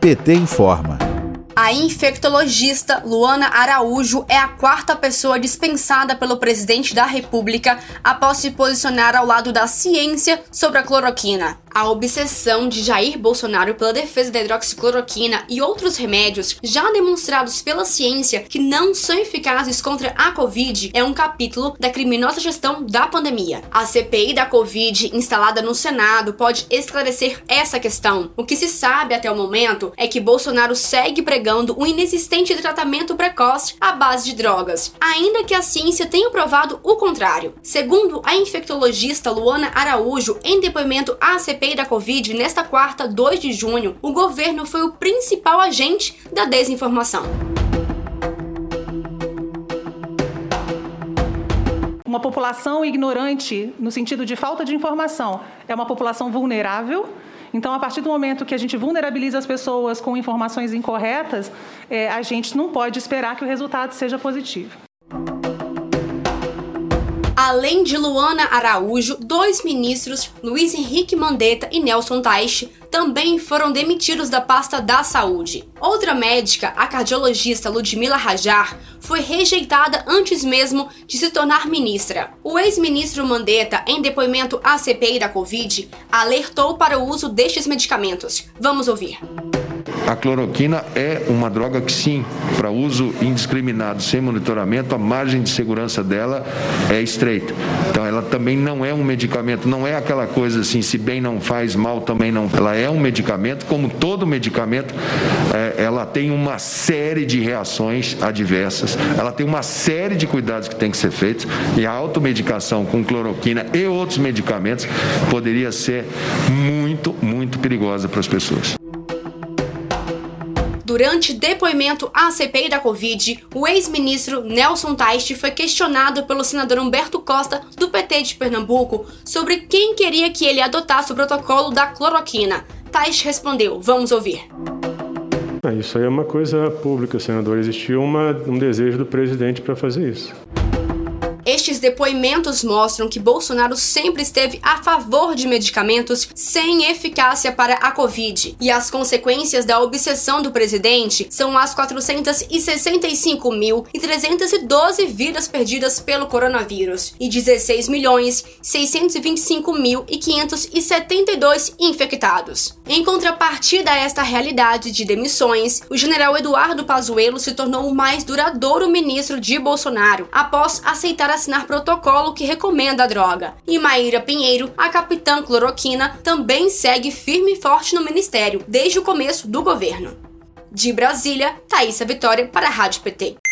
PT informa. A infectologista Luana Araújo é a quarta pessoa dispensada pelo presidente da República após se posicionar ao lado da ciência sobre a cloroquina. A obsessão de Jair Bolsonaro pela defesa da hidroxicloroquina e outros remédios já demonstrados pela ciência que não são eficazes contra a Covid é um capítulo da criminosa gestão da pandemia. A CPI da Covid, instalada no Senado, pode esclarecer essa questão. O que se sabe até o momento é que Bolsonaro segue pregando um inexistente tratamento precoce à base de drogas, ainda que a ciência tenha provado o contrário. Segundo a infectologista Luana Araújo, em depoimento à CPI, CPI da Covid, nesta quarta, 2 de junho, o governo foi o principal agente da desinformação. Uma população ignorante, no sentido de falta de informação, é uma população vulnerável. Então, a partir do momento que a gente vulnerabiliza as pessoas com informações incorretas, é, a gente não pode esperar que o resultado seja positivo. Além de Luana Araújo, dois ministros, Luiz Henrique Mandetta e Nelson Teich, também foram demitidos da pasta da saúde. Outra médica, a cardiologista Ludmila Rajar, foi rejeitada antes mesmo de se tornar ministra. O ex-ministro Mandetta, em depoimento à CPI da Covid, alertou para o uso destes medicamentos. Vamos ouvir. A cloroquina é uma droga que, sim, para uso indiscriminado, sem monitoramento, a margem de segurança dela é estreita. Então, ela também não é um medicamento, não é aquela coisa assim, se bem não faz, mal também não. Ela é um medicamento, como todo medicamento, é, ela tem uma série de reações adversas, ela tem uma série de cuidados que tem que ser feitos, e a automedicação com cloroquina e outros medicamentos poderia ser muito, muito perigosa para as pessoas. Durante depoimento à CPI da Covid, o ex-ministro Nelson Teich foi questionado pelo senador Humberto Costa, do PT de Pernambuco, sobre quem queria que ele adotasse o protocolo da cloroquina. Teich respondeu: Vamos ouvir. Ah, isso aí é uma coisa pública, senador. Existiu uma, um desejo do presidente para fazer isso. Estes depoimentos mostram que Bolsonaro sempre esteve a favor de medicamentos sem eficácia para a Covid. E as consequências da obsessão do presidente são as 465.312 vidas perdidas pelo coronavírus e 16 milhões 625.572 infectados. Em contrapartida a esta realidade de demissões, o general Eduardo Pazuello se tornou o mais duradouro ministro de Bolsonaro após aceitar assinar protocolo que recomenda a droga. E Maíra Pinheiro, a capitã cloroquina, também segue firme e forte no ministério desde o começo do governo. De Brasília, Thaisa Vitória para a Rádio PT.